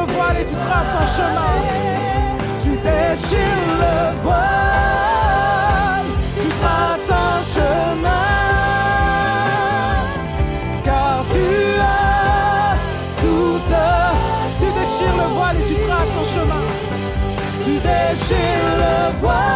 le voile et tu traces un chemin. Tu déchires le voile. Tu traces un chemin. Car tu as toute. Tu déchires le voile et tu traces un chemin. Tu déchires le voile.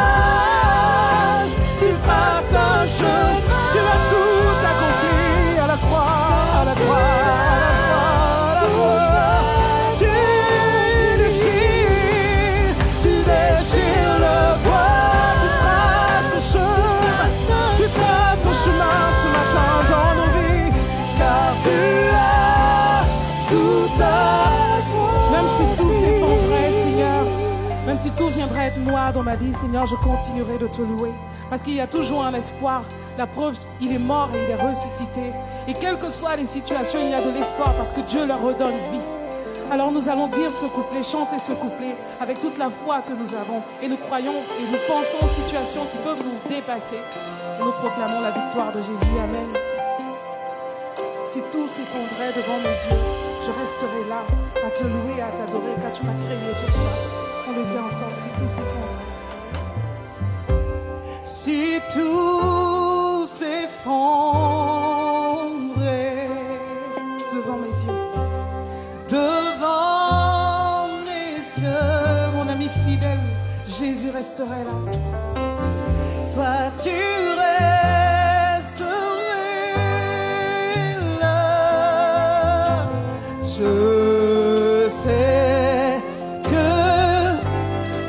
Dans ma vie, Seigneur, je continuerai de te louer. Parce qu'il y a toujours un espoir. La preuve, il est mort et il est ressuscité. Et quelles que soient les situations, il y a de l'espoir parce que Dieu leur redonne vie. Alors nous allons dire ce couplet, chanter ce couplet avec toute la foi que nous avons. Et nous croyons et nous pensons aux situations qui peuvent nous dépasser. Et nous proclamons la victoire de Jésus. Amen. Si tout s'effondrait devant mes yeux, je resterai là à te louer, à t'adorer, car tu m'as créé pour ça. On le dit ensemble, si tout s'effondrait. Si tout s'effondrait devant mes yeux, devant mes yeux, mon ami fidèle, Jésus resterait là. Toi, tu resterais là. Je sais que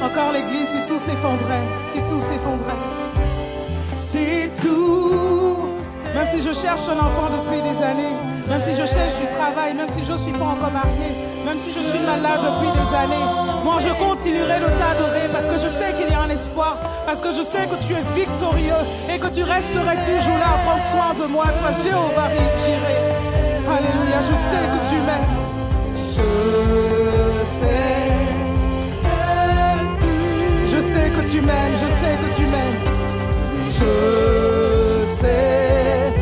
encore l'église, si tout s'effondrait, si tout s'effondrait, même si je cherche un enfant depuis des années, même si je cherche du travail, même si je ne suis pas encore mariée, même si je suis malade depuis des années, moi je continuerai de t'adorer parce que je sais qu'il y a un espoir, parce que je sais que tu es victorieux et que tu resterais toujours là à prendre soin de moi, toi Jéhovah Jireh. Alléluia, je sais que tu m'aimes. Je sais que tu m'aimes, je sais que tu m'aimes. Je sais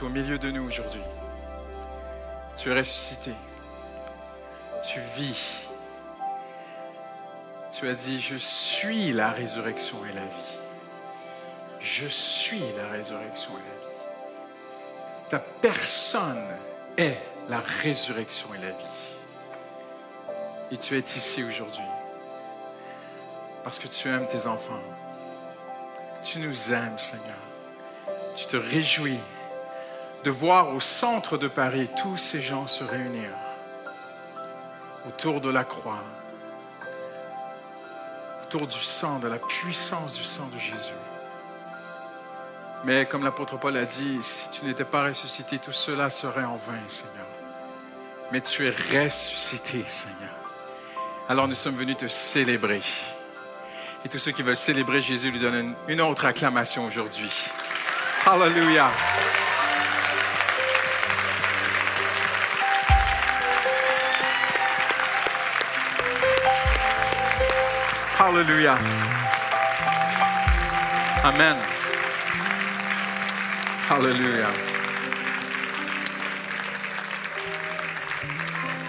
Au milieu de nous aujourd'hui. Tu es ressuscité. Tu vis. Tu as dit, je suis la résurrection et la vie. Je suis la résurrection et la vie. Ta personne est la résurrection et la vie. Et tu es ici aujourd'hui parce que tu aimes tes enfants. Tu nous aimes, Seigneur. Tu te réjouis de voir au centre de Paris tous ces gens se réunir autour de la croix, autour du sang, de la puissance du sang de Jésus. Mais comme l'apôtre Paul a dit, si tu n'étais pas ressuscité, tout cela serait en vain, Seigneur. Mais tu es ressuscité, Seigneur. Alors nous sommes venus te célébrer. Et tous ceux qui veulent célébrer Jésus lui donnent une, autre acclamation aujourd'hui. Hallelujah. Hallelujah. Amen. Hallelujah.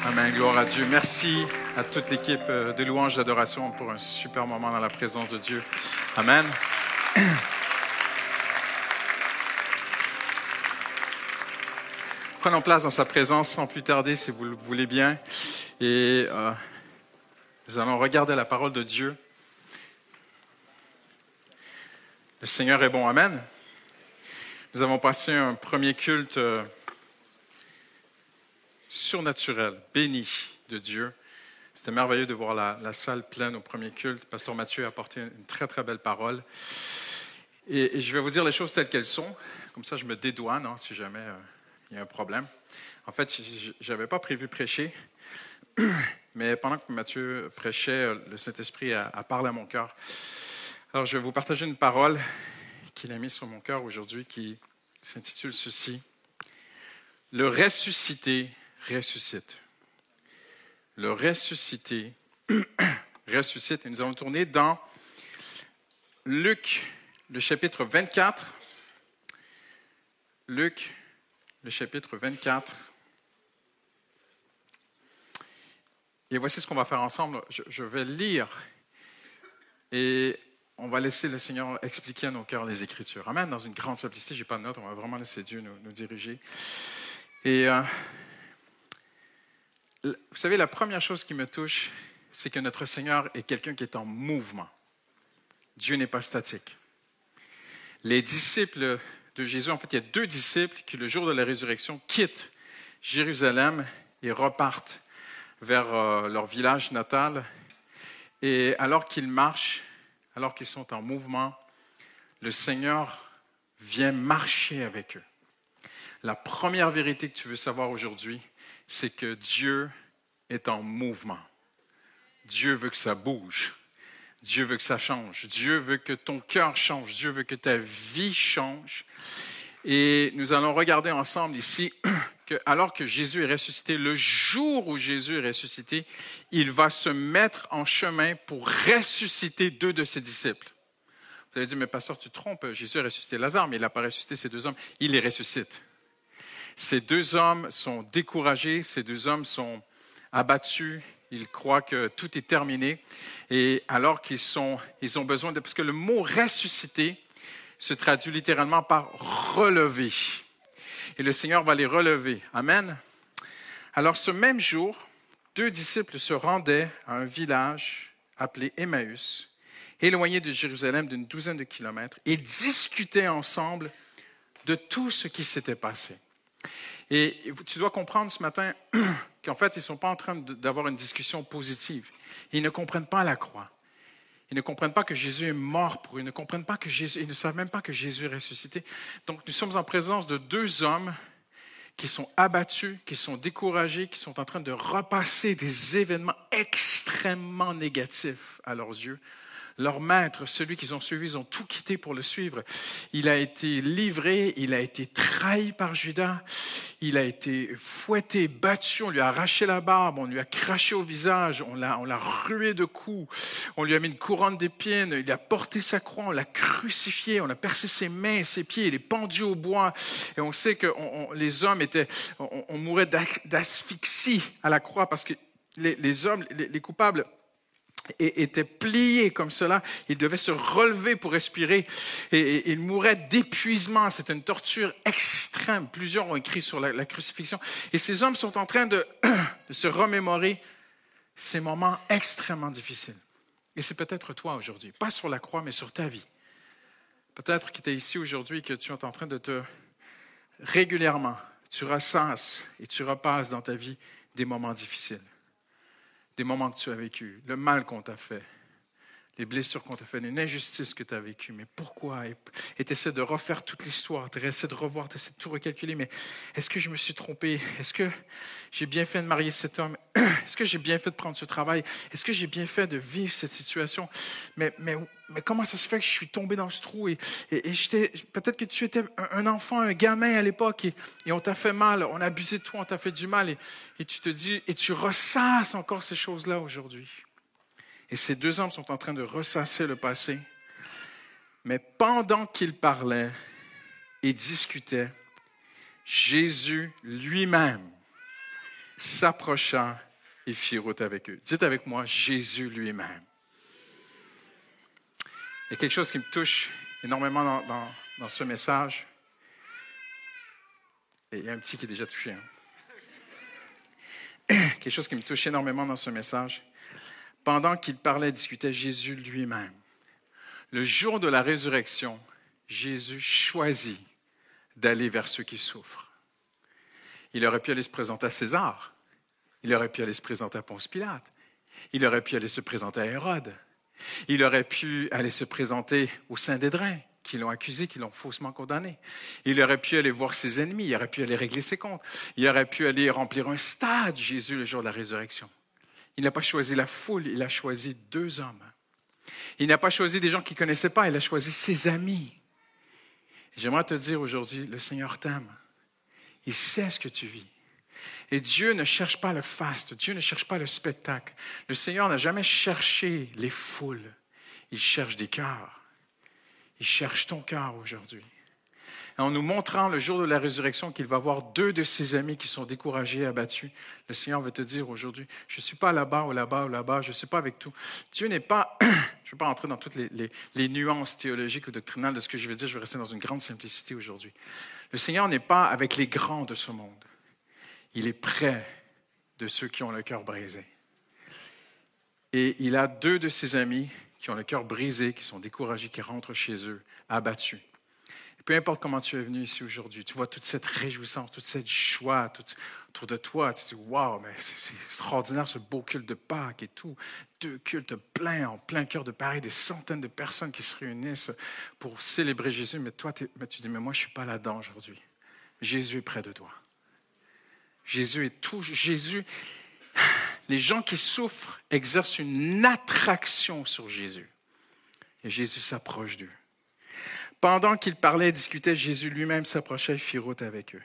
Amen. Gloire à Dieu. Merci à toute l'équipe euh, de louanges d'adoration pour un super moment dans la présence de Dieu. Amen. Prenons place dans sa présence sans plus tarder, si vous le voulez bien. Et euh, nous allons regarder la parole de Dieu. Le Seigneur est bon. Amen. Nous avons passé un premier culte euh, surnaturel, béni de Dieu. C'était merveilleux de voir la, salle pleine au premier culte. Pasteur Mathieu a apporté une très, très belle parole. Et, et je vais vous dire les choses telles qu'elles sont. Comme ça, je me dédouane hein, si jamais euh, il y a un problème. En fait, je n'avais pas prévu prêcher. Mais pendant que Mathieu prêchait, le Saint-Esprit a, a, parlé à mon cœur. Alors, je vais vous partager une parole qu'il a mise sur mon cœur aujourd'hui qui s'intitule ceci. Le ressuscité ressuscite. Le ressuscité ressuscite. Et nous allons tourner dans Luc, le chapitre 24. Luc, le chapitre 24. Et voici ce qu'on va faire ensemble. Je, vais lire et on va laisser le Seigneur expliquer à nos cœurs les Écritures. Amen. Dans une grande simplicité, je n'ai pas de notes, on va vraiment laisser Dieu nous, nous diriger. Et euh, vous savez, la première chose qui me touche, c'est que notre Seigneur est quelqu'un qui est en mouvement. Dieu n'est pas statique. Les disciples de Jésus, en fait, il y a deux disciples qui, le jour de la résurrection, quittent Jérusalem et repartent vers euh, leur village natal. Et alors qu'ils marchent, alors qu'ils sont en mouvement, le Seigneur vient marcher avec eux. La première vérité que tu veux savoir aujourd'hui, c'est que Dieu est en mouvement. Dieu veut que ça bouge. Dieu veut que ça change. Dieu veut que ton cœur change. Dieu veut que ta vie change. Et nous allons regarder ensemble ici alors que Jésus est ressuscité, le jour où Jésus est ressuscité, il va se mettre en chemin pour ressusciter deux de ses disciples. Vous allez dire, mais pasteur, tu te trompes, Jésus a ressuscité Lazare, mais il n'a pas ressuscité ces deux hommes. Il les ressuscite. Ces deux hommes sont découragés, ces deux hommes sont abattus, ils croient que tout est terminé. Et alors qu'ils sont, ils ont besoin de, parce que le mot ressuscité se traduit littéralement par relever. Et le Seigneur va les relever. Amen. Alors ce même jour, deux disciples se rendaient à un village appelé Emmaüs, éloigné de Jérusalem d'une douzaine de kilomètres, et discutaient ensemble de tout ce qui s'était passé. Et tu dois comprendre ce matin qu'en fait, ils ne sont pas en train d'avoir une discussion positive. Ils ne comprennent pas la croix. Ils ne comprennent pas que Jésus est mort pour eux. Ils ne comprennent pas que Jésus, ils ne savent même pas que Jésus est ressuscité. Donc, nous sommes en présence de deux hommes qui sont abattus, qui sont découragés, qui sont en train de repasser des événements extrêmement négatifs à leurs yeux, leur maître, celui qu'ils ont suivi, ils ont tout quitté pour le suivre. Il a été livré, il a été trahi par Judas, il a été fouetté, battu, on lui a arraché la barbe, on lui a craché au visage, on l'a, on l'a rué de coups, on lui a mis une couronne d'épines, il a porté sa croix, on l'a crucifié, on a percé ses mains ses pieds, il est pendu au bois. Et on sait que les hommes étaient, on, mourait d'asphyxie à la croix parce que les, hommes, les coupables, et était plié comme cela. Il devait se relever pour respirer et, il mourait d'épuisement. C'était une torture extrême. Plusieurs ont écrit sur la, crucifixion. Et ces hommes sont en train de, de se remémorer ces moments extrêmement difficiles. Et c'est peut-être toi aujourd'hui, pas sur la croix, mais sur ta vie. Peut-être que tu es ici aujourd'hui que tu es en train de te régulièrement, tu ressasses et tu repasses dans ta vie des moments difficiles des moments que tu as vécus, le mal qu'on t'a fait, les blessures qu'on t'a fait, une injustice que tu as vécue. Mais pourquoi? Et tu essaies de refaire toute l'histoire, tu essaies de revoir, tu essaies de tout recalculer. Mais est-ce que je me suis trompé? Est-ce que j'ai bien fait de marier cet homme? Est-ce que j'ai bien fait de prendre ce travail? Est-ce que j'ai bien fait de vivre cette situation? Mais, comment ça se fait que je suis tombé dans ce trou? Et, et, peut-être que tu étais un, enfant, un gamin à l'époque et, et, on t'a fait mal, on a abusé de toi, on t'a fait du mal. Et, et tu te dis, et tu ressasses encore ces choses-là aujourd'hui. Et ces deux hommes sont en train de ressasser le passé. Mais pendant qu'ils parlaient et discutaient, Jésus lui-même s'approcha et fit route avec eux. Dites avec moi, Jésus lui-même. Il y a quelque chose qui me touche énormément dans, ce message. Et il y a un petit qui est déjà touché. Hein. quelque chose qui me touche énormément dans ce message pendant qu'il parlait, discutait Jésus lui-même. Le jour de la résurrection, Jésus choisit d'aller vers ceux qui souffrent. Il aurait pu aller se présenter à César. Il aurait pu aller se présenter à Ponce Pilate. Il aurait pu aller se présenter à Hérode. Il aurait pu aller se présenter au Saint-Dédrin, qui l'ont accusé, qui l'ont faussement condamné. Il aurait pu aller voir ses ennemis, il aurait pu aller régler ses comptes. Il aurait pu aller remplir un stade, Jésus, le jour de la résurrection. Il n'a pas choisi la foule, il a choisi deux hommes. Il n'a pas choisi des gens qu'il ne connaissait pas, il a choisi ses amis. J'aimerais te dire aujourd'hui, le Seigneur t'aime. Il sait ce que tu vis. Et Dieu ne cherche pas le faste, Dieu ne cherche pas le spectacle. Le Seigneur n'a jamais cherché les foules, il cherche des cœurs. Il cherche ton cœur aujourd'hui. En nous montrant le jour de la résurrection qu'il va voir deux de ses amis qui sont découragés, abattus. Le Seigneur veut te dire aujourd'hui, je ne suis pas là-bas ou là-bas ou là-bas, je ne suis pas avec tout. Dieu n'est pas, je ne vais pas entrer dans toutes les, nuances théologiques ou doctrinales de ce que je vais dire, je vais rester dans une grande simplicité aujourd'hui. Le Seigneur n'est pas avec les grands de ce monde. Il est près de ceux qui ont le cœur brisé. Et il a deux de ses amis qui ont le cœur brisé, qui sont découragés, qui rentrent chez eux, abattus peu importe comment tu es venu ici aujourd'hui, tu vois toute cette réjouissance, toute cette joie autour de toi. Tu te dis, waouh, mais c'est extraordinaire ce beau culte de Pâques et tout. Deux cultes pleins, en plein cœur de Paris, des centaines de personnes qui se réunissent pour célébrer Jésus. Mais toi, tu dis, mais moi, je ne suis pas là-dedans aujourd'hui. Jésus est près de toi. Jésus est tout. Jésus, les gens qui souffrent exercent une attraction sur Jésus. Et Jésus s'approche d'eux. Pendant qu'ils parlaient et discutaient, Jésus lui-même s'approchait et fit route avec eux.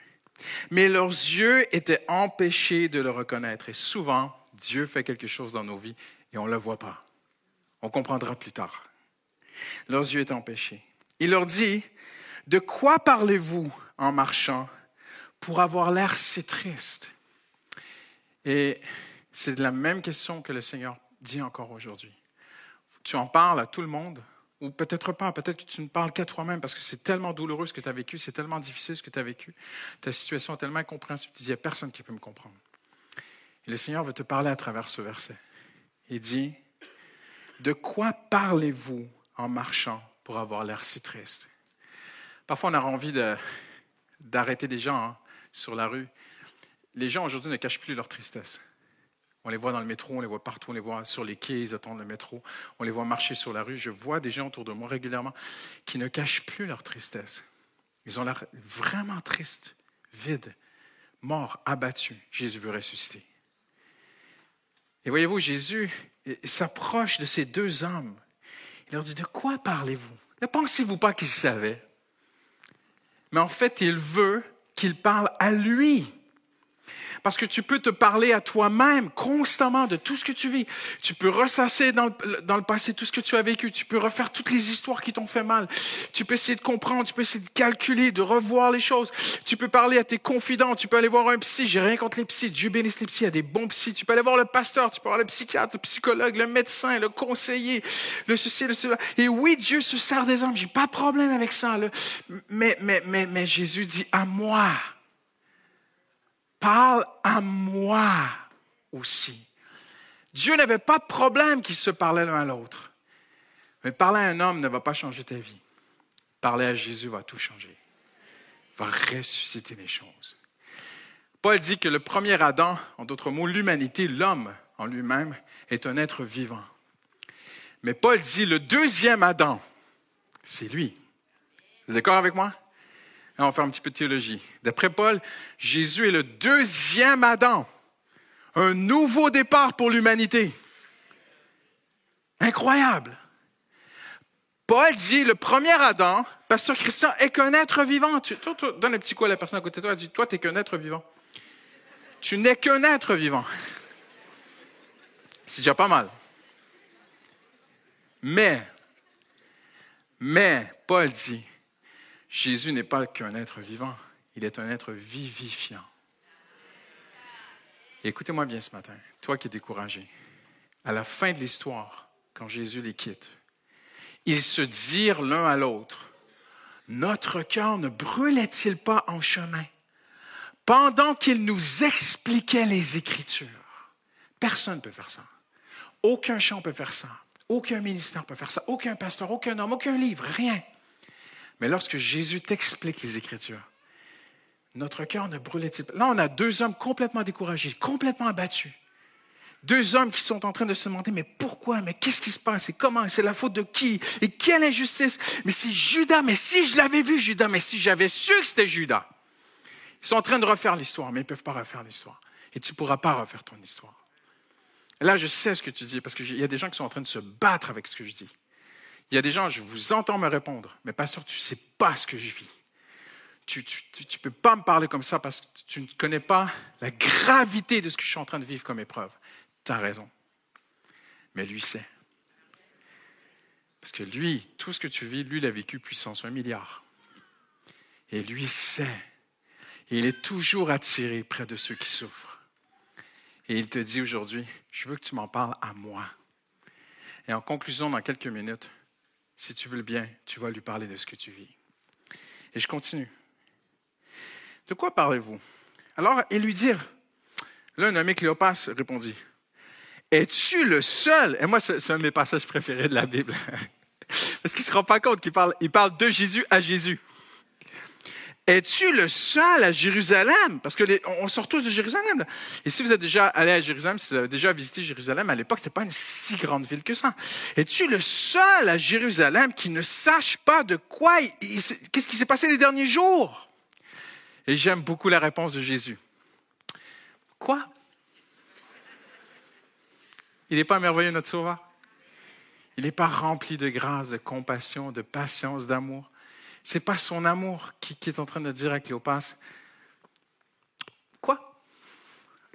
Mais leurs yeux étaient empêchés de le reconnaître. Et souvent, Dieu fait quelque chose dans nos vies et on ne le voit pas. On comprendra plus tard. Leurs yeux étaient empêchés. Il leur dit, de quoi parlez-vous en marchant pour avoir l'air si triste? Et c'est la même question que le Seigneur dit encore aujourd'hui. Tu en parles à tout le monde, ou peut-être pas, peut-être que tu ne parles qu'à toi-même parce que c'est tellement douloureux ce que tu as vécu, c'est tellement difficile ce que tu as vécu, ta situation est tellement incompréhensible, tu dis, il n'y a personne qui peut me comprendre. Et le Seigneur veut te parler à travers ce verset. Il dit, de quoi parlez-vous en marchant pour avoir l'air si triste? Parfois, on a envie d'arrêter des gens hein, sur la rue. Les gens aujourd'hui ne cachent plus leur tristesse. On les voit dans le métro, on les voit partout, on les voit sur les quais, ils attendent le métro, on les voit marcher sur la rue. Je vois des gens autour de moi régulièrement qui ne cachent plus leur tristesse. Ils ont l'air vraiment tristes, vides, morts, abattus. Jésus veut ressusciter. Et voyez-vous, Jésus s'approche de ces deux hommes. Il leur dit, de quoi parlez-vous? Ne pensez-vous pas qu'il savait Mais en fait, il veut qu'il parle à lui. Parce que tu peux te parler à toi-même constamment de tout ce que tu vis. Tu peux ressasser dans le, dans le passé tout ce que tu as vécu. Tu peux refaire toutes les histoires qui t'ont fait mal. Tu peux essayer de comprendre, tu peux essayer de calculer, de revoir les choses. Tu peux parler à tes confidents. Tu peux aller voir un psy. J'ai rien contre les psys. Dieu bénisse les psys. Il y a des bons psys. Tu peux aller voir le pasteur. Tu peux voir le psychiatre, le psychologue, le médecin, le conseiller, le ceci, le cela. Et oui, Dieu se sert des hommes. J'ai pas de problème avec ça. Mais, mais, mais, mais Jésus dit à moi parle à moi aussi. Dieu n'avait pas de problème qu'ils se parlaient l'un à l'autre. Mais parler à un homme ne va pas changer ta vie. Parler à Jésus va tout changer. Va ressusciter les choses. Paul dit que le premier Adam, en d'autres mots, l'humanité, l'homme en lui-même, est un être vivant. Mais Paul dit le deuxième Adam, c'est lui. Vous êtes d'accord avec moi? On va faire un petit peu de théologie. D'après Paul, Jésus est le deuxième Adam. Un nouveau départ pour l'humanité. Incroyable. Paul dit, le premier Adam, Pasteur Christian, est qu'un être vivant. Tu, donne un petit coup à la personne à côté de toi, dis, toi, tu n'es qu'un être vivant. Tu n'es qu'un être vivant. C'est déjà pas mal. Mais, mais, Paul dit, Jésus n'est pas qu'un être vivant, il est un être vivifiant. écoutez-moi bien ce matin, toi qui es découragé, à la fin de l'histoire, quand Jésus les quitte, ils se dirent l'un à l'autre, notre cœur ne brûlait-il pas en chemin pendant qu'il nous expliquait les Écritures? Personne ne peut faire ça. Aucun chant peut faire ça. Aucun ministère peut faire ça. Aucun pasteur, aucun homme, aucun livre, rien. Mais lorsque Jésus t'explique les Écritures, notre cœur ne brûlait-il pas? Là, on a deux hommes complètement découragés, complètement abattus. Deux hommes qui sont en train de se demander, mais pourquoi? Mais qu'est-ce qui se passe? Et comment? C'est la faute de qui? Et quelle injustice? Mais c'est Judas. Mais si je l'avais vu, Judas. Mais si j'avais su que c'était Judas. Ils sont en train de refaire l'histoire, mais ils ne peuvent pas refaire l'histoire. Et tu ne pourras pas refaire ton histoire. là, je sais ce que tu dis, parce qu'il y a des gens qui sont en train de se battre avec ce que je dis. Il y a des gens, je vous entends me répondre, mais pasteur, tu ne sais pas ce que je vis. Tu ne peux pas me parler comme ça parce que tu ne connais pas la gravité de ce que je suis en train de vivre comme épreuve. Tu as raison. Mais lui sait. Parce que lui, tout ce que tu vis, lui, il a vécu puissance un milliard. Et lui sait. il est toujours attiré près de ceux qui souffrent. Et il te dit aujourd'hui, je veux que tu m'en parles à moi. Et en conclusion, dans quelques minutes, si tu veux le bien, tu vas lui parler de ce que tu vis. Et je continue. De quoi parlez-vous? Alors, il lui dit, là, ami Cléopas répondit, es-tu le seul? Et moi, c'est un de mes passages préférés de la Bible. Parce qu'il ne se rend pas compte qu'il parle, il parle de Jésus à Jésus. Es-tu le seul à Jérusalem? Parce que on sort tous de Jérusalem. Et si vous êtes déjà allé à Jérusalem, si vous avez déjà visité Jérusalem, à l'époque, ce n'était pas une si grande ville que ça. Es-tu le seul à Jérusalem qui ne sache pas de quoi, qu'est-ce qui s'est passé les derniers jours? Et j'aime beaucoup la réponse de Jésus. Quoi? Il n'est pas merveilleux, notre Sauveur? Il n'est pas rempli de grâce, de compassion, de patience, d'amour? C'est pas son amour qui, est en train de dire à Cléopas. Quoi?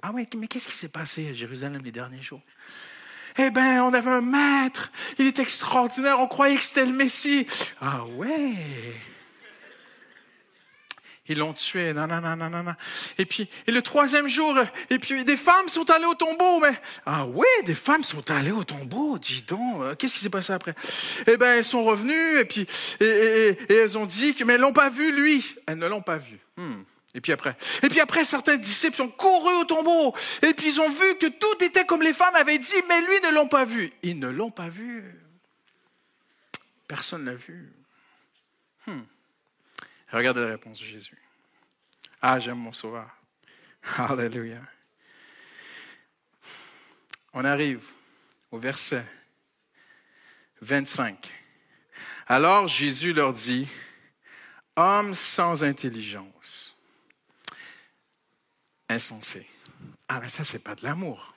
Ah oui, mais qu'est-ce qui s'est passé à Jérusalem les derniers jours? Eh bien, on avait un maître, il est extraordinaire, on croyait que c'était le Messie. Ah ouais, ils l'ont tué. Non, non, non, non, non. Et puis, et le troisième jour, et puis des femmes sont allées au tombeau. Mais ah oui, des femmes sont allées au tombeau. Dis donc, euh, qu'est-ce qui s'est passé après? Eh ben, elles sont revenues et puis et, elles ont dit que mais elles l'ont pas vu lui. Elles ne l'ont pas vu. Hmm. Et puis après, et puis après, certains disciples ont couru au tombeau et puis ils ont vu que tout était comme les femmes avaient dit, mais lui ne l'ont pas vu. Ils ne l'ont pas vu. Personne l'a vu. Hmm. Regardez la réponse de Jésus. Ah, j'aime mon sauveur. Alléluia. On arrive au verset 25. Alors Jésus leur dit, Hommes sans intelligence, insensé. Ah, mais ça, c'est pas de l'amour.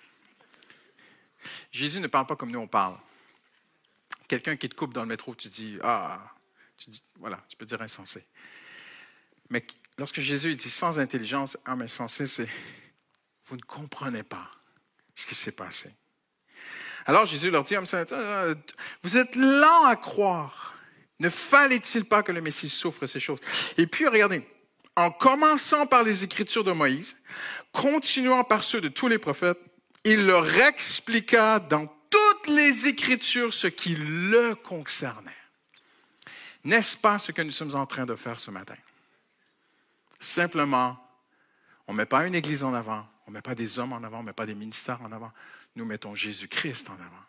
Jésus ne parle pas comme nous on parle. Quelqu'un qui te coupe dans le métro, tu dis, ah, tu dis, voilà, tu peux dire insensé. Mais lorsque Jésus dit sans intelligence, âme insensée, c'est vous ne comprenez pas ce qui s'est passé. Alors Jésus leur dit, euh, vous êtes lents à croire. Ne fallait-il pas que le Messie souffre ces choses? Et puis, regardez, en commençant par les Écritures de Moïse, continuant par ceux de tous les prophètes, il leur expliqua dans toutes les Écritures ce qui le concernait. N'est-ce pas ce que nous sommes en train de faire ce matin? Simplement, on ne met pas une église en avant, on ne met pas des hommes en avant, on ne met pas des ministères en avant. Nous mettons Jésus-Christ en avant.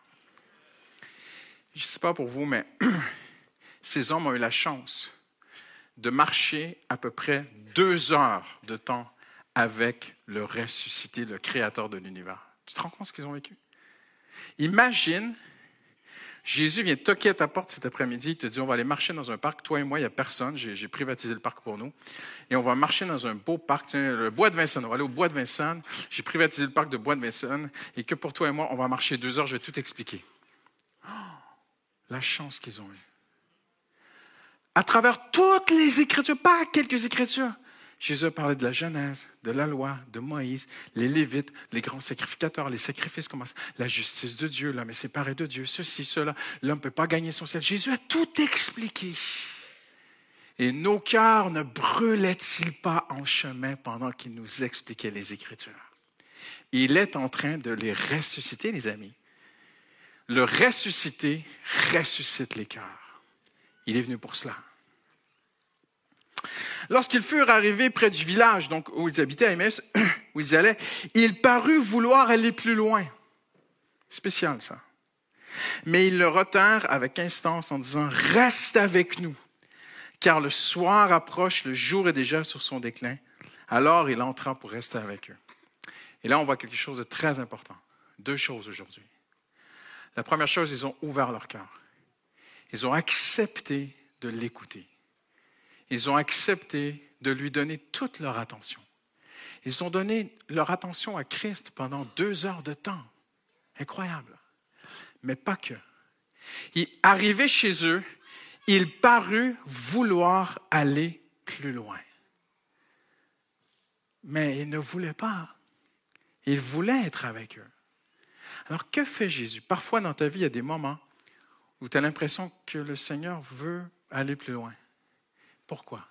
Je ne sais pas pour vous, mais ces hommes ont eu la chance de marcher à peu près deux heures de temps avec le ressuscité, le créateur de l'univers. Tu te rends compte ce qu'ils ont vécu? Imagine Jésus vient toquer à ta porte cet après-midi, il te dit, on va aller marcher dans un parc, toi et moi, il n'y a personne, j'ai privatisé le parc pour nous, et on va marcher dans un beau parc, le bois de Vincennes, on va aller au bois de Vincennes, j'ai privatisé le parc de bois de Vincennes, et que pour toi et moi, on va marcher deux heures, je vais tout expliquer. Oh, la chance qu'ils ont eue. À travers toutes les Écritures, pas quelques Écritures, Jésus a parlé de la Genèse, de la loi, de Moïse, les Lévites, les grands sacrificateurs, les sacrifices, comment la justice de Dieu, l'homme est séparé de Dieu, ceci, cela, l'homme ne peut pas gagner son ciel. Jésus a tout expliqué. Et nos cœurs ne brûlaient-ils pas en chemin pendant qu'il nous expliquait les Écritures? Il est en train de les ressusciter, les amis. Le ressusciter ressuscite les cœurs. Il est venu pour cela. Lorsqu'ils furent arrivés près du village donc, où ils habitaient à Emmaüs, où ils allaient, il parut vouloir aller plus loin. Spécial, ça. Mais ils le retinrent avec instance en disant, reste avec nous, car le soir approche, le jour est déjà sur son déclin. Alors il entra pour rester avec eux. Et là, on voit quelque chose de très important. Deux choses aujourd'hui. La première chose, ils ont ouvert leur cœur. Ils ont accepté de l'écouter ils ont accepté de lui donner toute leur attention. Ils ont donné leur attention à Christ pendant deux heures de temps. Incroyable. Mais pas que. Il, arrivé chez eux, il parut vouloir aller plus loin. Mais il ne voulait pas. Il voulait être avec eux. Alors que fait Jésus? Parfois dans ta vie, il y a des moments où tu as l'impression que le Seigneur veut aller plus loin. Pourquoi?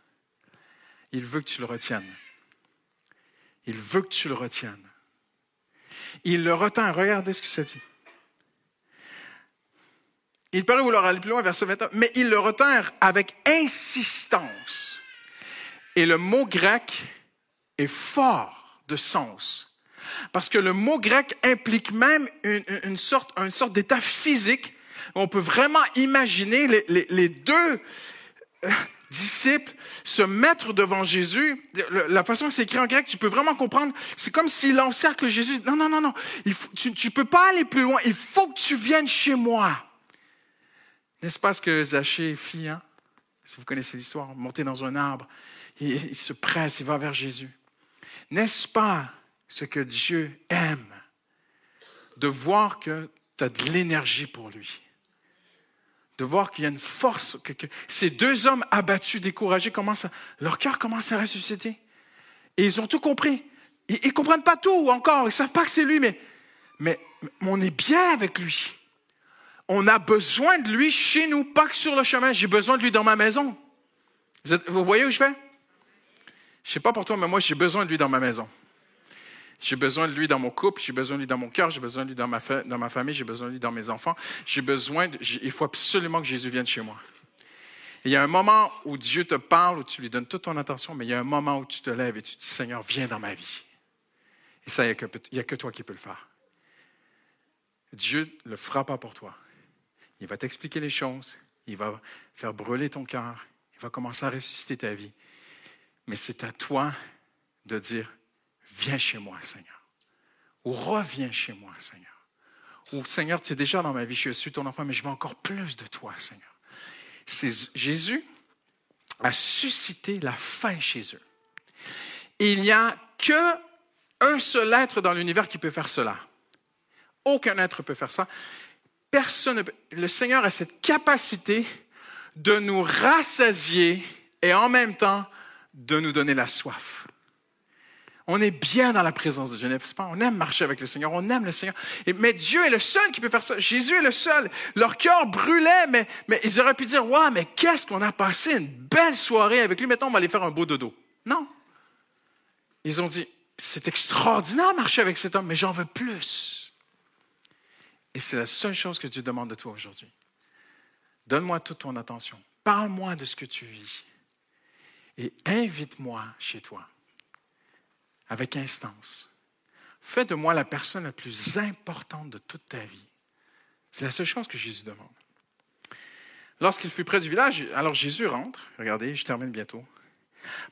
il veut que tu le retiennes. Il veut que tu le retiennes. Il le retint. Regardez ce que ça dit. Il paraît vouloir aller plus loin, verset 29, mais ils le retinrent avec insistance. Et le mot grec est fort de sens. Parce que le mot grec implique même une, sorte, d'état physique. On peut vraiment imaginer les, deux disciples se mettre devant Jésus. La façon que c'est écrit en grec, tu peux vraiment comprendre. C'est comme s'il encercle Jésus. Non, non, non, non. Tu ne peux pas aller plus loin. Il faut que tu viennes chez moi. N'est-ce pas ce que Zachée fit, hein? si vous connaissez l'histoire, monter dans un arbre, il, il se presse, il va vers Jésus. N'est-ce pas ce que Dieu aime? De voir que tu as de l'énergie pour lui. De voir qu'il y a une force, que, ces deux hommes abattus, découragés, commencent leur cœur commence à ressusciter. Et ils ont tout compris. Ils ne comprennent pas tout encore, ils savent pas que c'est lui, mais, mais on est bien avec lui. On a besoin de lui chez nous, pas que sur le chemin. J'ai besoin de lui dans ma maison. Vous, voyez où je vais? Je sais pas pour toi, mais moi, j'ai besoin de lui dans ma maison. J'ai besoin de lui dans mon couple, j'ai besoin de lui dans mon cœur, j'ai besoin de lui dans ma, dans ma famille, j'ai besoin de lui dans mes enfants. J'ai besoin, il faut absolument que Jésus vienne chez moi. il y a un moment où Dieu te parle, où tu lui donnes toute ton attention, mais il y a un moment où tu te lèves et tu dis, Seigneur, viens dans ma vie. Et ça, il n'y a, a, que toi qui peux le faire. Dieu le fera pas pour toi. Il va t'expliquer les choses, il va faire brûler ton cœur, il va commencer à ressusciter ta vie. Mais c'est à toi de dire, viens chez moi, Seigneur. Ou reviens chez moi, Seigneur. Ou Seigneur, tu es déjà dans ma vie, je suis ton enfant, mais je veux encore plus de toi, Seigneur. Jésus a suscité la faim chez eux. il n'y a que un seul être dans l'univers qui peut faire cela. Aucun être peut faire ça personne, le Seigneur a cette capacité de nous rassasier et en même temps de nous donner la soif. On est bien dans la présence de Dieu, n'est-ce pas? On aime marcher avec le Seigneur, on aime le Seigneur. mais Dieu est le seul qui peut faire ça. Jésus est le seul. Leur cœur brûlait, mais, mais ils auraient pu dire, ouais, mais qu'est-ce qu'on a passé une belle soirée avec lui. Maintenant, on va aller faire un beau dodo. Non. Ils ont dit, c'est extraordinaire marcher avec cet homme, mais j'en veux plus. Et c'est la seule chose que Dieu demande de toi aujourd'hui. Donne-moi toute ton attention. Parle-moi de ce que tu vis. Et invite-moi chez toi avec instance. Fais de moi la personne la plus importante de toute ta vie. C'est la seule chose que Jésus demande. Lorsqu'il fut près du village, alors Jésus rentre. Regardez, je termine bientôt.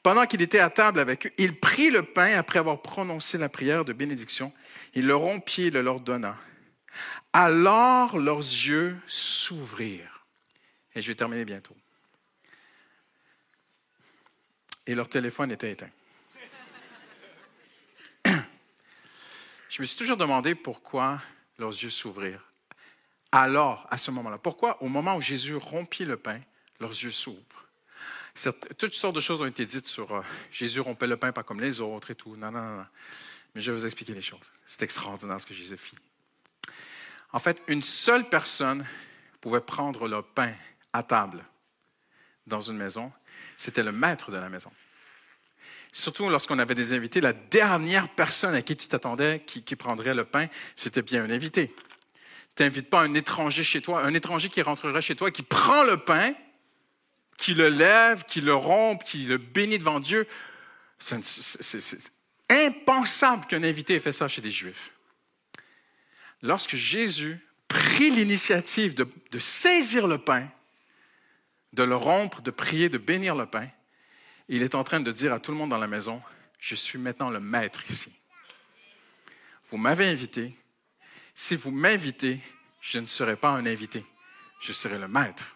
Pendant qu'il était à table avec eux, il prit le pain après avoir prononcé la prière de bénédiction. Il le rompit et le leur donna. Alors leurs yeux s'ouvrirent. Et je vais terminer bientôt. Et leur téléphone était éteint. Je me suis toujours demandé pourquoi leurs yeux s'ouvrirent. Alors, à ce moment-là, pourquoi au moment où Jésus rompit le pain, leurs yeux s'ouvrent? Toutes sortes de choses ont été dites sur euh, Jésus rompait le pain pas comme les autres et tout. Non, non, non. Mais je vais vous expliquer les choses. C'est extraordinaire ce que Jésus fit. En fait, une seule personne pouvait prendre le pain à table dans une maison. C'était le maître de la maison. Surtout lorsqu'on avait des invités, la dernière personne à qui tu t'attendais qui, prendrait le pain, c'était bien un invité. Tu n'invites pas un étranger chez toi, un étranger qui rentrerait chez toi, qui prend le pain, qui le lève, qui le rompt, qui le bénit devant Dieu. C'est impensable qu'un invité ait fait ça chez des Juifs lorsque Jésus prit l'initiative de, saisir le pain, de le rompre, de prier, de bénir le pain, il est en train de dire à tout le monde dans la maison, je suis maintenant le maître ici. Vous m'avez invité. Si vous m'invitez, je ne serai pas un invité, je serai le maître.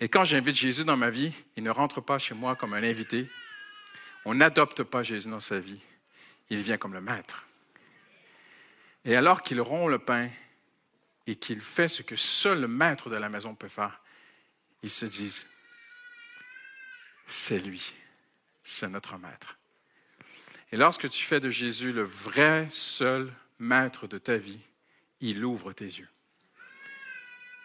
Et quand j'invite Jésus dans ma vie, il ne rentre pas chez moi comme un invité. On n'adopte pas Jésus dans sa vie. Il vient comme le maître. Et alors qu'il rompt le pain et qu'il fait ce que seul le maître de la maison peut faire, ils se disent, c'est lui, c'est notre maître. Et lorsque tu fais de Jésus le vrai seul maître de ta vie, il ouvre tes yeux.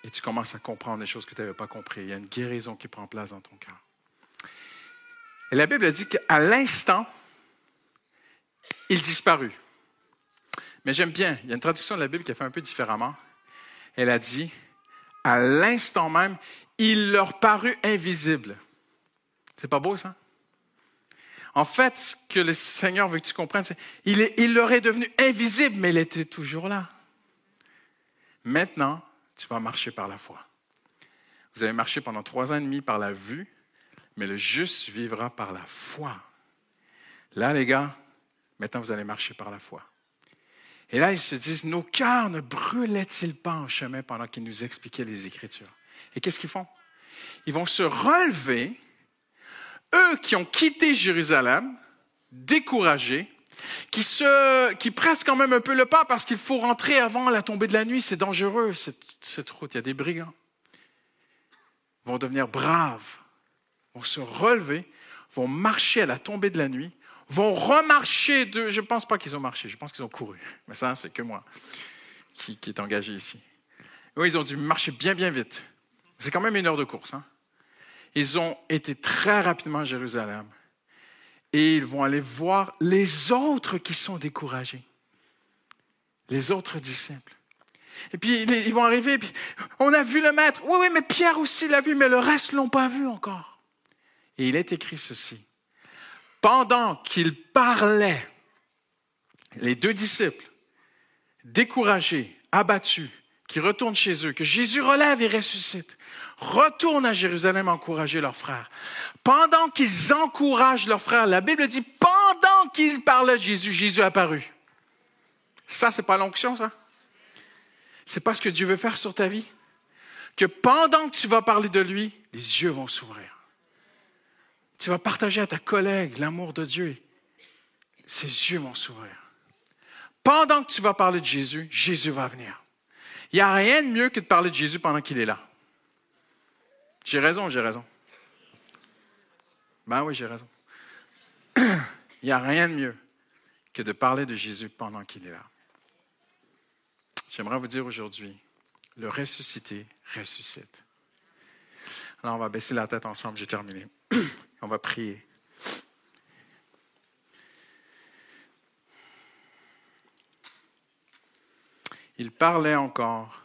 Et tu commences à comprendre des choses que tu n'avais pas compris. Il y a une guérison qui prend place dans ton cœur. Et la Bible dit qu'à l'instant, il disparut. Mais j'aime bien, il y a une traduction de la Bible qui a fait un peu différemment. Elle a dit, à l'instant même, il leur parut invisible. C'est pas beau ça? En fait, ce que le Seigneur veut que tu comprennes, c'est qu'il il leur est devenu invisible, mais il était toujours là. Maintenant, tu vas marcher par la foi. Vous avez marché pendant trois ans et demi par la vue, mais le juste vivra par la foi. Là, les gars, maintenant vous allez marcher par la foi. Et là, ils se disent, nos cœurs ne brûlaient-ils pas en chemin pendant qu'ils nous expliquaient les Écritures? Et qu'est-ce qu'ils font? Ils vont se relever, eux qui ont quitté Jérusalem, découragés, qui, se, qui pressent quand même un peu le pas parce qu'il faut rentrer avant la tombée de la nuit. C'est dangereux, cette, route. Il y a des brigands. Vont devenir braves, vont se relever, vont marcher à la tombée de la nuit, vont remarcher de. Je ne pense pas qu'ils ont marché, je pense qu'ils ont couru. Mais ça, c'est que moi qui, qui est engagé ici. Oui, ils ont dû marcher bien, bien vite. C'est quand même une heure de course. Hein? Ils ont été très rapidement à Jérusalem et ils vont aller voir les autres qui sont découragés, les autres disciples. Et puis ils vont arriver, on a vu le maître. Oui, oui, mais Pierre aussi l'a vu, mais le reste ne l'ont pas vu encore. Et il est écrit ceci. Pendant qu'ils parlaient, les deux disciples, découragés, abattus, qui retournent chez eux, que Jésus relève et ressuscite, retournent à Jérusalem encourager leurs frères. Pendant qu'ils encouragent leurs frères, la Bible dit, pendant qu'ils parlaient de Jésus, Jésus est apparu. Ça, c'est pas l'onction, ça? C'est pas ce que Dieu veut faire sur ta vie? Que pendant que tu vas parler de lui, les yeux vont s'ouvrir. Tu vas partager à ta collègue l'amour de Dieu. Ses yeux vont s'ouvrir. Pendant que tu vas parler de Jésus, Jésus va venir. Il n'y a rien de mieux que de parler de Jésus pendant qu'il est là. J'ai raison, j'ai raison. Ben oui, j'ai raison. Il n'y a rien de mieux que de parler de Jésus pendant qu'il est là. J'aimerais vous dire aujourd'hui, le ressuscité ressuscite. Alors, on va baisser la tête ensemble, j'ai terminé. On va prier. Il parlait encore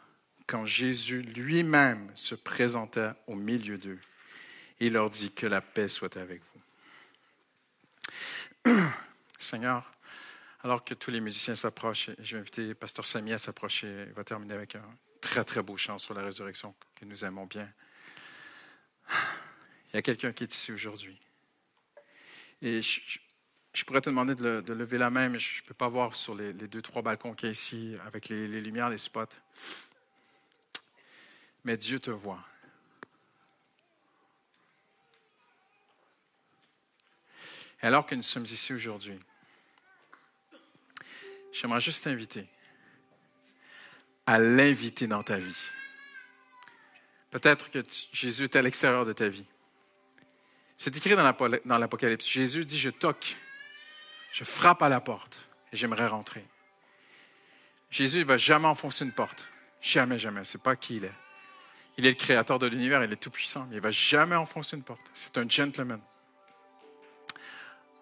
quand Jésus lui-même se présentait au milieu d'eux et leur dit que la paix soit avec vous. Seigneur, alors que tous les musiciens s'approchent, je vais inviter Pasteur Samy à s'approcher. Il va terminer avec un très, très beau chant sur la résurrection que nous aimons bien. Il y a quelqu'un qui est ici aujourd'hui. Et je, pourrais te demander de, lever la main, mais je ne peux pas voir sur les, deux, trois balcons qu'il y a ici, avec les lumières, les spots. Mais Dieu te voit. Alors que nous sommes ici aujourd'hui, j'aimerais juste t'inviter à l'inviter dans ta vie. Peut-être que Jésus est à l'extérieur de ta vie. C'est écrit dans l'Apocalypse. Jésus dit, je toque, je frappe à la porte et j'aimerais rentrer. Jésus ne va jamais enfoncer une porte. Jamais, jamais. Ce n'est pas qui il est. Il est le créateur de l'univers, il est tout-puissant. Il ne va jamais enfoncer une porte. C'est un gentleman.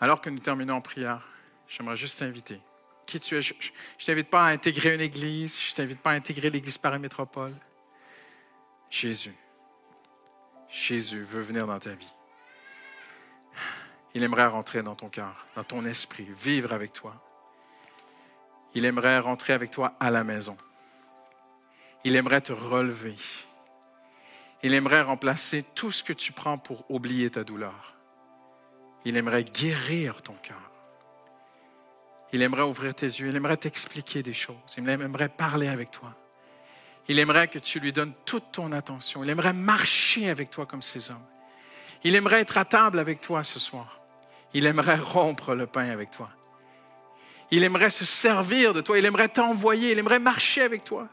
Alors que nous terminons en prière, j'aimerais juste t'inviter. Qui tu es? Je ne t'invite pas à intégrer une église, je ne t'invite pas à intégrer l'église Métropole. Jésus. Jésus veut venir dans ta vie. Il aimerait rentrer dans ton cœur, dans ton esprit, vivre avec toi. Il aimerait rentrer avec toi à la maison. Il aimerait te relever. Il aimerait remplacer tout ce que tu prends pour oublier ta douleur. Il aimerait guérir ton cœur. Il aimerait ouvrir tes yeux. Il aimerait t'expliquer des choses. Il aimerait parler avec toi. Il aimerait que tu lui donnes toute ton attention. Il aimerait marcher avec toi comme ces hommes. Il aimerait être à table avec toi ce soir. Il aimerait rompre le pain avec toi. Il aimerait se servir de toi. Il aimerait t'envoyer. Il aimerait marcher avec toi.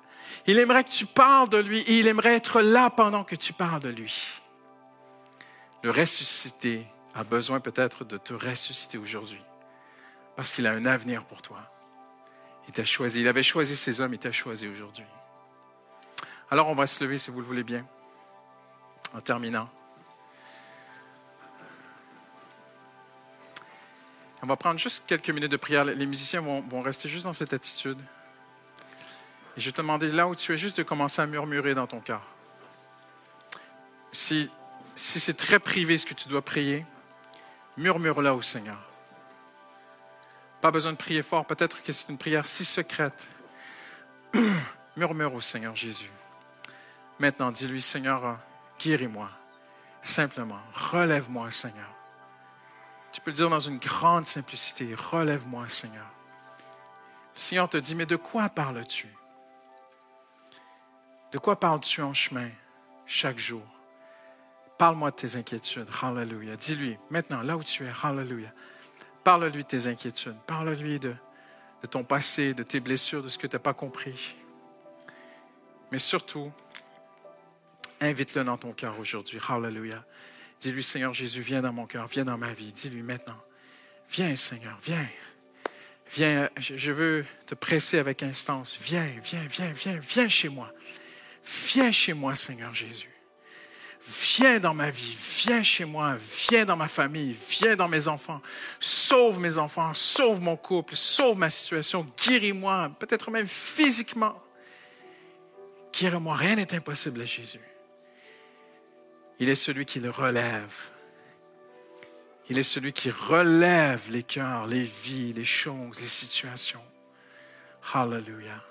Il aimerait que tu parles de lui et il aimerait être là pendant que tu parles de lui. Le ressuscité a besoin peut-être de te ressusciter aujourd'hui parce qu'il a un avenir pour toi. Il t'a choisi. Il avait choisi ces hommes, il t'a choisi aujourd'hui. Alors on va se lever si vous le voulez bien. En terminant. On va prendre juste quelques minutes de prière. Les musiciens vont, vont rester juste dans cette attitude. Et je te demander là où tu es juste de commencer à murmurer dans ton cœur. Si, si c'est très privé ce que tu dois prier, murmure là au Seigneur. Pas besoin de prier fort, peut-être que c'est une prière si secrète. murmure au Seigneur Jésus. Maintenant, dis-lui, Seigneur, guéris-moi. Simplement, relève-moi, Seigneur. Tu peux le dire dans une grande simplicité, relève-moi, Seigneur. Le Seigneur te dit, mais de quoi parles-tu? De quoi parles-tu en chemin chaque jour? Parle-moi de tes inquiétudes. Hallelujah. Dis-lui, maintenant, là où tu es, Hallelujah. Parle-lui de tes inquiétudes. Parle-lui de, ton passé, de tes blessures, de ce que tu n'as pas compris. Mais surtout, invite-le dans ton cœur aujourd'hui. Hallelujah. Dis-lui, Seigneur Jésus, viens dans mon cœur, viens dans ma vie. Dis-lui maintenant, viens, Seigneur, viens. Viens, je veux te presser avec instance. Viens, viens, viens, viens, viens chez moi. Viens chez moi, Seigneur Jésus. Viens dans ma vie, viens chez moi, viens dans ma famille, viens dans mes enfants. Sauve mes enfants, sauve mon couple, sauve ma situation, guéris-moi, peut-être même physiquement. Guéris-moi, rien n'est impossible à Jésus. Il est celui qui le relève. Il est celui qui relève les cœurs, les vies, les choses, les situations. Hallelujah.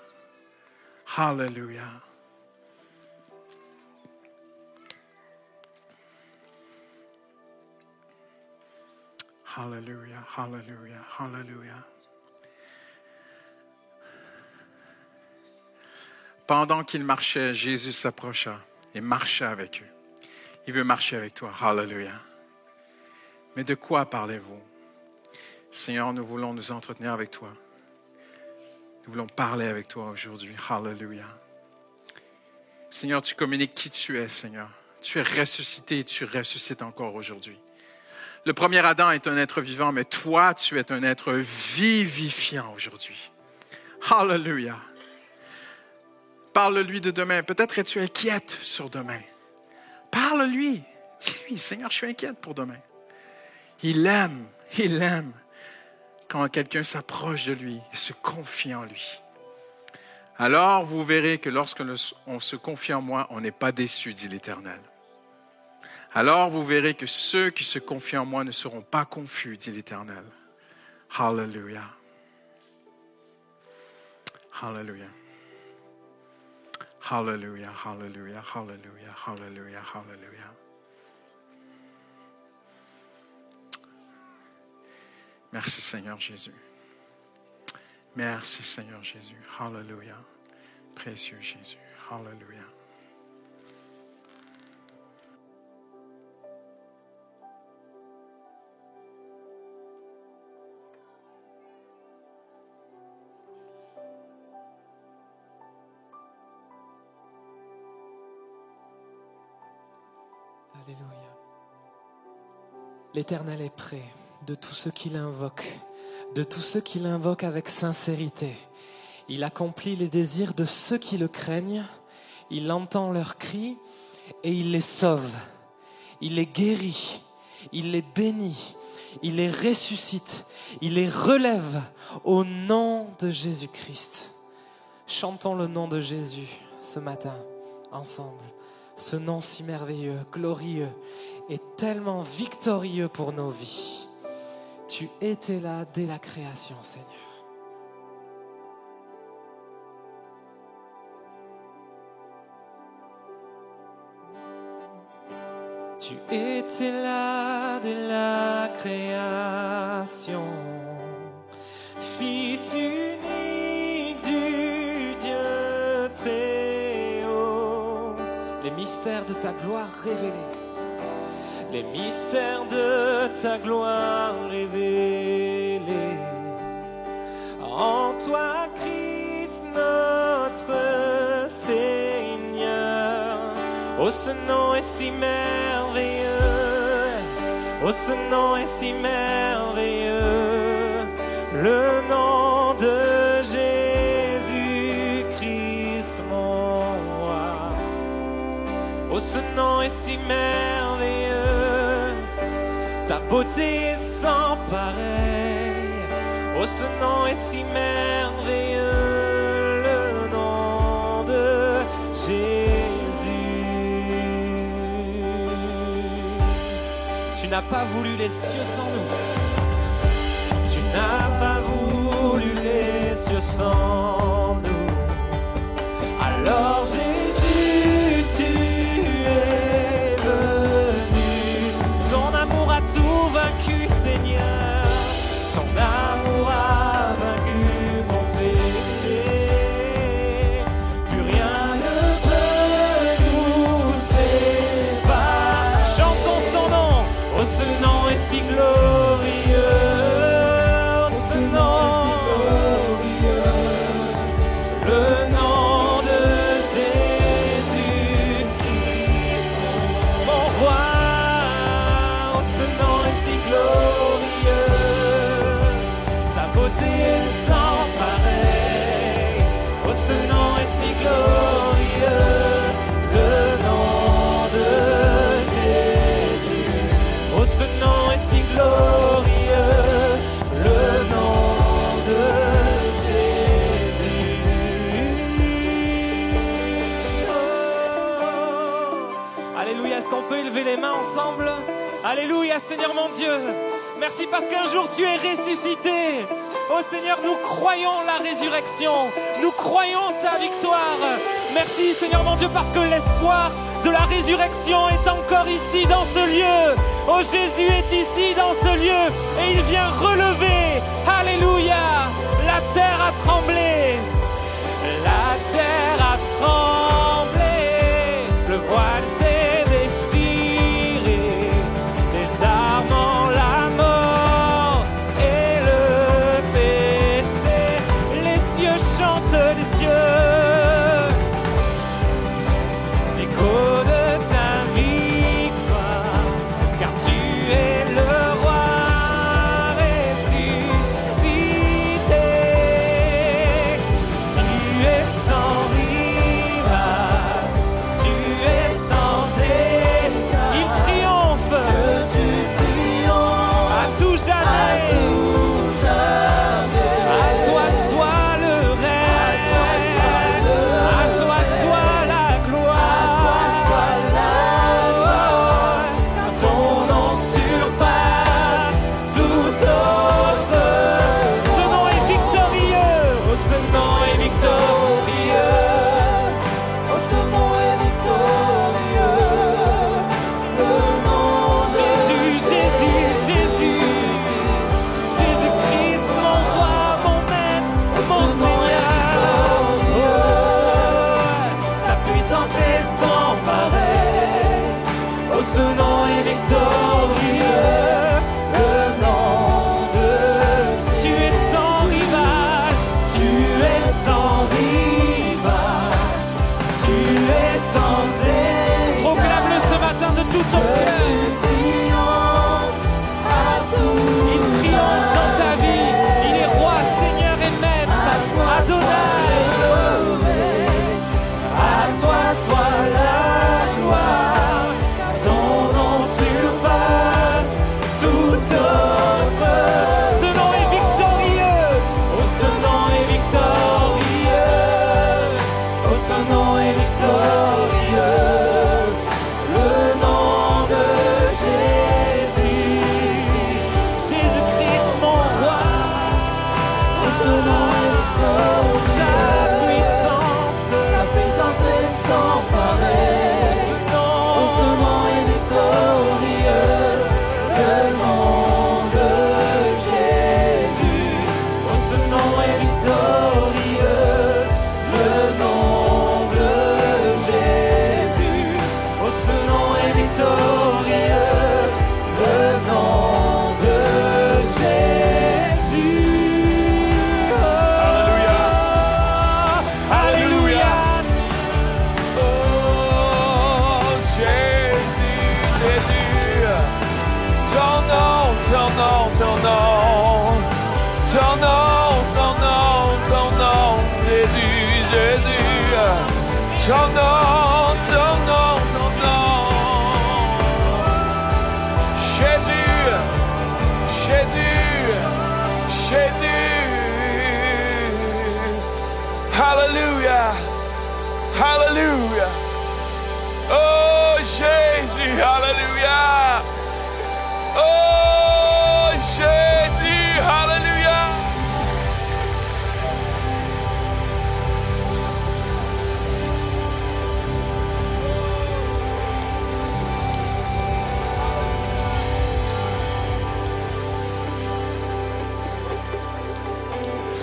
Hallelujah. Hallelujah, hallelujah, hallelujah. Pendant qu'il marchait, Jésus s'approcha et marcha avec eux. Il veut marcher avec toi. Hallelujah. Mais de quoi parlez-vous? Seigneur, nous voulons nous entretenir avec toi. Nous voulons parler avec toi aujourd'hui. Hallelujah. Seigneur, tu communiques qui tu es, Seigneur. Tu es ressuscité et tu ressuscites encore aujourd'hui. Le premier Adam est un être vivant, mais toi, tu es un être vivifiant aujourd'hui. Hallelujah. Parle-lui de demain. Peut-être es-tu inquiète sur demain. Parle-lui. Dis-lui, Seigneur, je suis inquiète pour demain. Il aime, il aime quand quelqu'un s'approche de lui et se confie en lui. Alors vous verrez que lorsque on se confie en moi, on n'est pas déçu, dit l'Éternel. Alors vous verrez que ceux qui se confient en moi ne seront pas confus, dit l'Éternel. Hallelujah. Hallelujah. Hallelujah, hallelujah, hallelujah, hallelujah, hallelujah. Merci Seigneur Jésus. Merci Seigneur Jésus. Hallelujah. Précieux Jésus. Hallelujah. L'Éternel est près de tous ceux qui l'invoquent, de tous ceux qui l'invoquent avec sincérité. Il accomplit les désirs de ceux qui le craignent, il entend leurs cris et il les sauve. Il les guérit, il les bénit, il les ressuscite, il les relève au nom de Jésus-Christ. Chantons le nom de Jésus ce matin ensemble. Ce nom si merveilleux, glorieux et tellement victorieux pour nos vies. Tu étais là dès la création, Seigneur. Tu étais là dès la création, Fils unique du Dieu très haut, les mystères de ta gloire révélés les mystères de ta gloire révélés. En toi, Christ, notre Seigneur. Oh, ce nom est si merveilleux. Oh, ce nom est si merveilleux. Le nom de Jésus Christ, mon roi. Oh, ce nom est si merveilleux beauté sans pareil. Oh, ce nom est si merveilleux, le nom de Jésus. Tu n'as pas voulu les cieux sans nous. Tu n'as pas voulu les cieux sans nous. Alléluia Seigneur mon Dieu. Merci parce qu'un jour tu es ressuscité. Oh Seigneur, nous croyons la résurrection. Nous croyons ta victoire. Merci Seigneur mon Dieu parce que l'espoir de la résurrection est encore ici dans ce lieu. Oh Jésus est ici dans ce lieu et il vient relever. Alléluia. La terre a tremblé.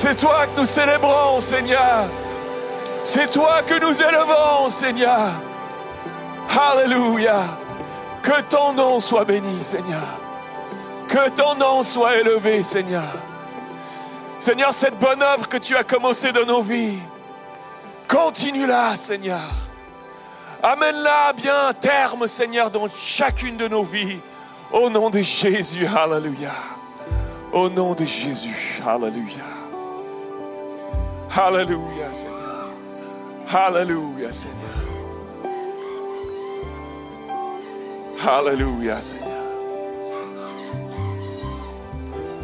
C'est toi que nous célébrons, Seigneur. C'est toi que nous élevons, Seigneur. Alléluia. Que ton nom soit béni, Seigneur. Que ton nom soit élevé, Seigneur. Seigneur, cette bonne œuvre que tu as commencée dans nos vies, continue-la, Seigneur. Amène-la à bien un terme, Seigneur, dans chacune de nos vies. Au nom de Jésus, Alléluia. Au nom de Jésus, Alléluia. Alléluia, Seigneur. Alléluia, Seigneur. Alléluia, Seigneur.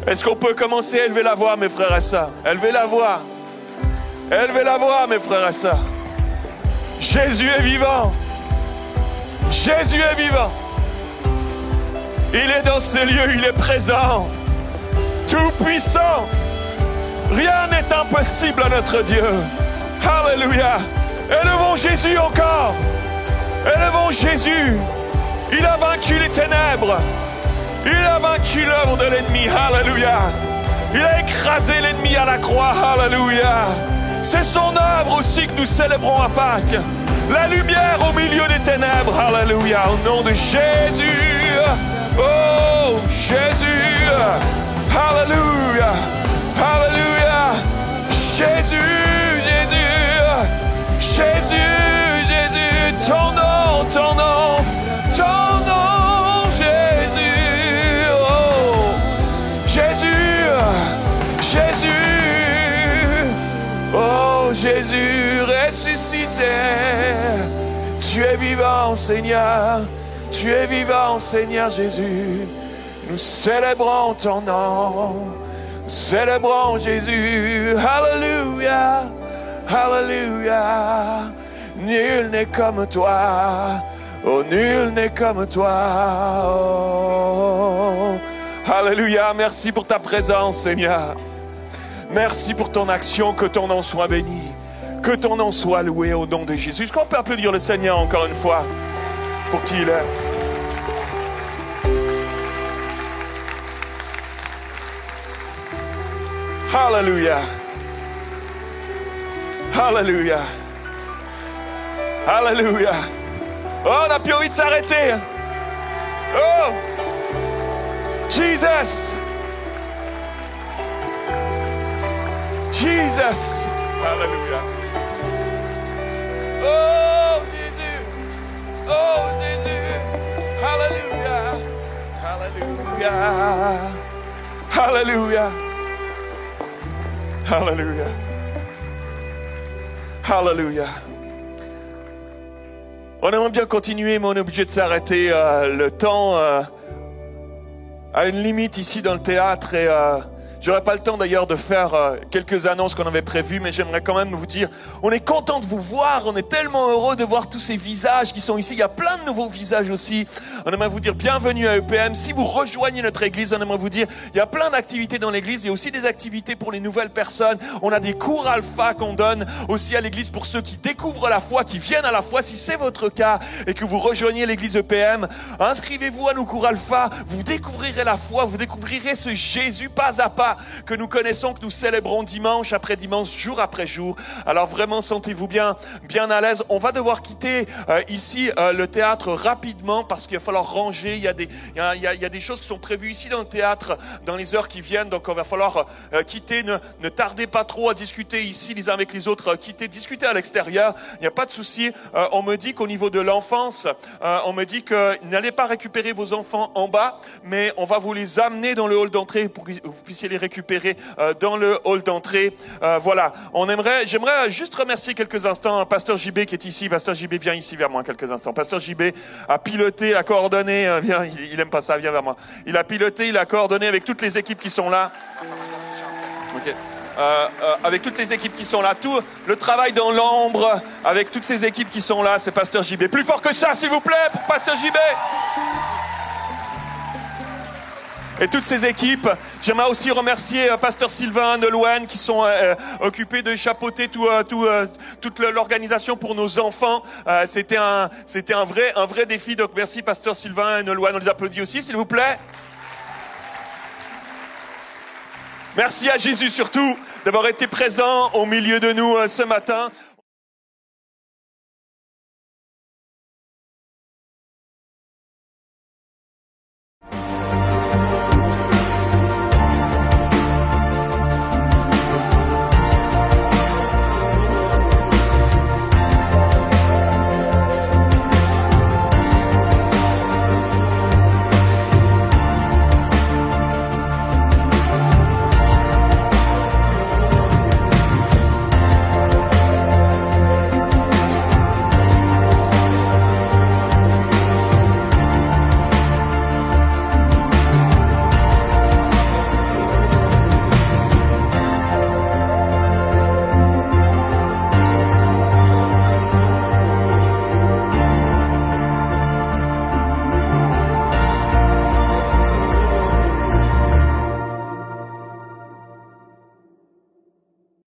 Est-ce qu'on peut commencer à élever la voix, mes frères et sœurs? Élevez la voix. Élevez la voix, mes frères et sœurs. Jésus est vivant. Jésus est vivant. Il est dans ce lieu, il est présent. Tout puissant. Rien n'est impossible à notre Dieu. Alléluia. Élevons Jésus encore. Élevons Jésus. Il a vaincu les ténèbres. Il a vaincu l'œuvre de l'ennemi. Alléluia. Il a écrasé l'ennemi à la croix. Alléluia. C'est son œuvre aussi que nous célébrons à Pâques. La lumière au milieu des ténèbres. Alléluia. Au nom de Jésus. Oh, Jésus. Alléluia. Alléluia. Jésus, Jésus. Jésus, Jésus. Ton nom, ton nom. Ton nom, Jésus. Oh, Jésus. Jésus. Oh, Jésus ressuscité. Tu es vivant, Seigneur. Tu es vivant, Seigneur Jésus. Nous célébrons ton nom. Célébrons Jésus. Alléluia. Alléluia. Nul n'est comme toi. Oh, nul n'est comme toi. Oh. Alléluia. Merci pour ta présence, Seigneur. Merci pour ton action. Que ton nom soit béni. Que ton nom soit loué au nom de Jésus. Est-ce qu'on peut applaudir le Seigneur encore une fois pour qui il est? Alléluia. Hallelujah. Hallelujah. Oh, on a plus envie de s'arrêter. Oh, Jesus. Jesus. Hallelujah. Oh, Jésus. Oh, Jésus. Alléluia. Alléluia. Alléluia. Alléluia. Alléluia. On aimerait bien continuer, mais on est obligé de s'arrêter. euh, le temps euh, a une limite ici dans le théâtre et euh, j'aurais pas le temps d'ailleurs de faire euh, quelques annonces qu'on avait prévues, mais j'aimerais quand même vous dire, on est content de vous voir, on est tellement heureux de voir tous ces visages qui sont ici. Il y a plein de nouveaux visages aussi. On aimerait vous dire bienvenue à EPM. Si vous rejoignez notre église, on aimerait vous dire, il y a plein d'activités dans l'église. Il y a aussi des activités pour les nouvelles personnes. On a des cours alpha qu'on donne aussi à l'église pour ceux qui découvrent la foi, qui viennent à la foi. Si c'est votre cas et que vous rejoignez l'église EPM, inscrivez-vous à nos cours alpha. Vous découvrirez la foi, vous découvrirez ce Jésus pas à pas que nous connaissons, que nous célébrons dimanche après dimanche, jour après jour. Alors vraiment, sentez-vous bien, bien à l'aise. On va devoir quitter euh, ici euh, le théâtre rapidement parce qu'il va falloir ranger. Il y, a des, il, y a, il, y a, des choses qui sont prévues ici dans le théâtre dans les heures qui viennent. Donc on va falloir euh, quitter. Ne, ne tardez pas trop à discuter ici les uns avec les autres. quitter, discuter à l'extérieur. Il n'y a pas de souci. Euh, on me dit qu'au niveau de l'enfance, euh, on me dit que n'allez pas récupérer vos enfants en bas, mais on va vous les amener dans le hall d'entrée pour que vous puissiez les récupérer euh, dans le hall d'entrée. Euh, voilà, on aimerait, j'aimerais juste remercier quelques instants Pasteur JB qui est ici. Pasteur JB, viens ici vers moi quelques instants. Pasteur JB a piloté, a coordonné, euh, viens, il, aime pas ça, viens vers moi. Il a piloté, il a coordonné avec toutes les équipes qui sont là. Avec toutes les équipes qui sont là, tout le travail dans l'ombre, avec toutes ces équipes qui sont là, c'est Pasteur JB. Plus fort que ça, s'il vous plaît, pour Pasteur JB. Et toutes ces équipes, j'aimerais aussi remercier euh, Pasteur Sylvain, Nolwenn, qui sont euh, occupés de chapeauter tout, euh, tout, euh, toute l'organisation pour nos enfants. Euh, c'était un, c'était un vrai, un vrai défi. Donc merci Pasteur Sylvain et Nolwenn. On les applaudit aussi, s'il vous plaît. Merci à Jésus surtout d'avoir été présent au milieu de nous euh, ce matin.